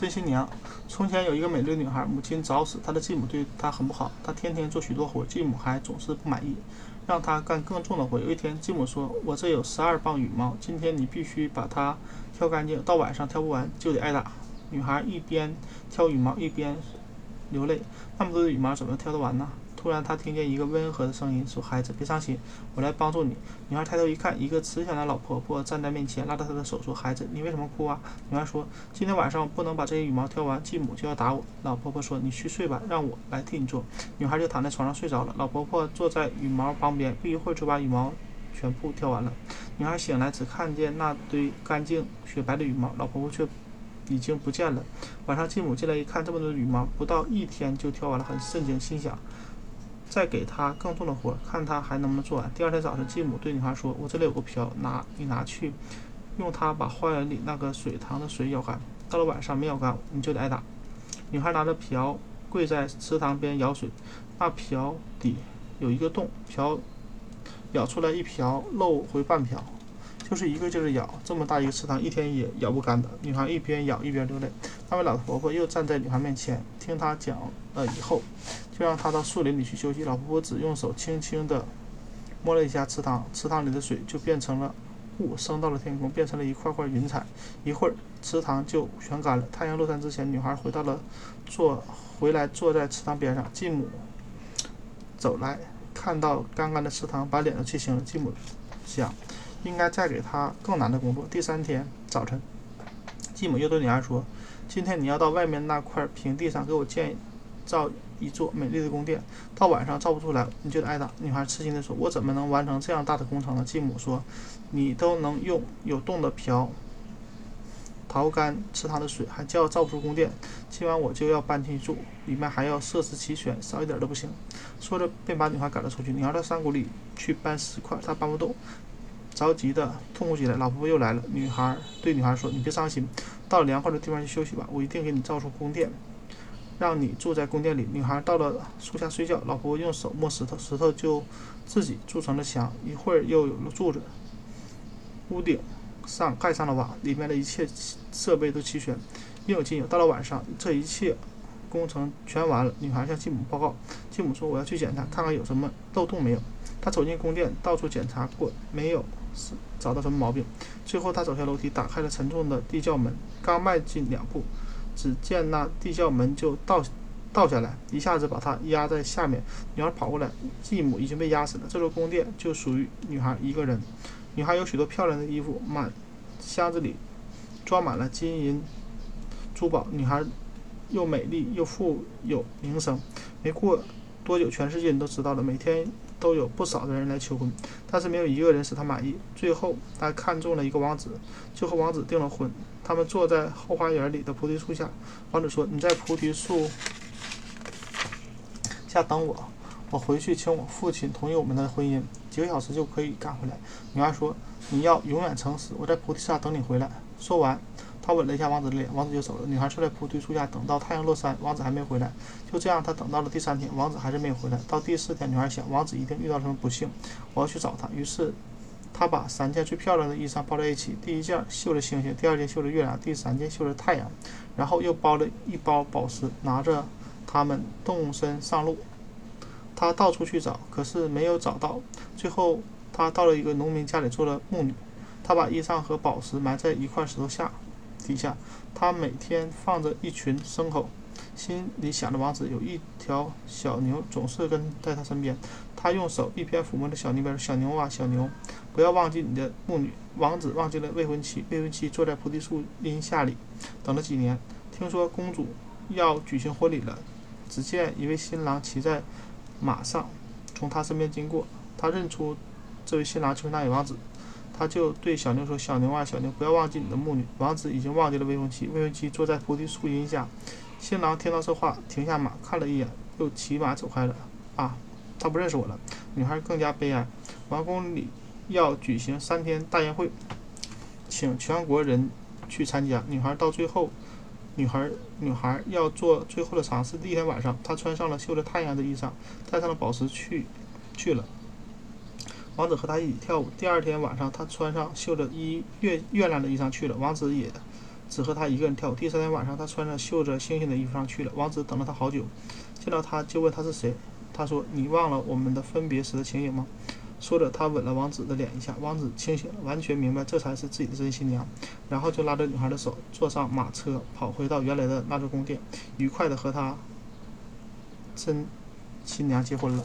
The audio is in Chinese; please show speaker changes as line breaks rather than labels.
真新娘。从前有一个美丽女孩，母亲早死，她的继母对她很不好，她天天做许多活，继母还总是不满意，让她干更重的活。有一天，继母说：“我这有十二磅羽毛，今天你必须把它挑干净，到晚上挑不完就得挨打。”女孩一边挑羽毛一边流泪，那么多的羽毛怎么挑得完呢？突然，她听见一个温和的声音说：“孩子，别伤心，我来帮助你。”女孩抬头一看，一个慈祥的老婆婆站在面前，拉着她的手说：“孩子，你为什么哭啊？”女孩说：“今天晚上不能把这些羽毛挑完，继母就要打我。”老婆婆说：“你去睡吧，让我来替你做。”女孩就躺在床上睡着了。老婆婆坐在羽毛旁边，不一会儿就把羽毛全部挑完了。女孩醒来，只看见那堆干净雪白的羽毛，老婆婆却已经不见了。晚上，继母进来一看，这么多羽毛，不到一天就挑完了，很震惊，心想。再给他更重的活，看他还能不能做完。第二天早上，继母对女孩说：“我这里有个瓢，拿你拿去，用它把花园里那个水塘的水舀干。到了晚上没舀干，你就得挨打。”女孩拿着瓢跪在池塘边舀水，那瓢底有一个洞，瓢舀出来一瓢，漏回半瓢。就是一个劲儿咬，这么大一个池塘，一天也咬不干的。女孩一边咬一边流泪。那位老婆婆又站在女孩面前，听她讲了以后，就让她到树林里去休息。老婆婆只用手轻轻地摸了一下池塘，池塘里的水就变成了雾，升到了天空，变成了一块块云彩。一会儿，池塘就全干了。太阳落山之前，女孩回到了坐回来，坐在池塘边上。继母走来，看到干干的池塘，把脸都气青了。继母想。应该再给他更难的工作。第三天早晨，继母又对女孩说：“今天你要到外面那块平地上给我建造一座美丽的宫殿。到晚上造不出来，你就得挨打。”女孩吃惊地说：“我怎么能完成这样大的工程呢？”继母说：“你都能用有洞的瓢淘干池塘的水，还叫造不出宫殿？今晚我就要搬进去住，里面还要设施齐全，少一点都不行。”说着，便把女孩赶了出去。女孩到山谷里去搬石块，她搬不动。着急的痛哭起来，老婆婆又来了。女孩对女孩说：“你别伤心，到凉快的地方去休息吧，我一定给你造出宫殿，让你住在宫殿里。”女孩到了树下睡觉，老婆婆用手摸石头，石头就自己筑成了墙。一会儿又有了柱子，屋顶上盖上了瓦，里面的一切设备都齐全，应有尽有。到了晚上，这一切工程全完了。女孩向继母报告，继母说：“我要去检查，看看有什么漏洞没有。”她走进宫殿，到处检查过，没有。是找到什么毛病？最后，他走下楼梯，打开了沉重的地窖门。刚迈进两步，只见那地窖门就倒倒下来，一下子把他压在下面。女孩跑过来，继母已经被压死了。这座宫殿就属于女孩一个人。女孩有许多漂亮的衣服，满箱子里装满了金银珠宝。女孩又美丽又富有名声。没过多久，全世界人都知道了。每天。都有不少的人来求婚，但是没有一个人使他满意。最后，他看中了一个王子，就和王子订了婚。他们坐在后花园里的菩提树下。王子说：“你在菩提树下等我，我回去请我父亲同意我们的婚姻，几个小时就可以赶回来。”女儿说：“你要永远诚实，我在菩提下等你回来。”说完。他吻了一下王子的脸，王子就走了。女孩坐在菩提树下，等到太阳落山，王子还没回来。就这样，她等到了第三天，王子还是没有回来。到第四天，女孩想，王子一定遇到什么不幸，我要去找他。于是，她把三件最漂亮的衣裳包在一起：第一件绣着星星，第二件绣着月亮，第三件绣着太阳。然后又包了一包宝石，拿着它们动身上路。她到处去找，可是没有找到。最后，她到了一个农民家里做了牧女。她把衣裳和宝石埋在一块石头下。底下，他每天放着一群牲口，心里想着王子有一条小牛总是跟在他身边。他用手一边抚摸着小牛边说小牛啊，小牛，不要忘记你的牧女。”王子忘记了未婚妻，未婚妻坐在菩提树荫下里等了几年。听说公主要举行婚礼了，只见一位新郎骑在马上从他身边经过，他认出这位新郎就是那位王子。他就对小牛说：“小牛啊，小牛，不要忘记你的牧女。”王子已经忘记了未婚妻，未婚妻坐在菩提树荫下。新郎听到这话，停下马，看了一眼，又骑马走开了。啊，他不认识我了。女孩更加悲哀。王宫里要举行三天大宴会，请全国人去参加。女孩到最后，女孩女孩要做最后的尝试。第一天晚上，她穿上了绣着太阳的衣裳，戴上了宝石去去了。王子和她一起跳舞。第二天晚上，她穿上绣着一月月亮的衣裳去了。王子也只和他一个人跳舞。第三天晚上，他穿着绣着星星的衣服上去了。王子等了他好久，见到他就问他是谁。他说：“你忘了我们的分别时的情景吗？”说着，他吻了王子的脸一下。王子清醒了，完全明白这才是自己的真新娘，然后就拉着女孩的手，坐上马车，跑回到原来的那座宫殿，愉快地和他真新娘结婚了。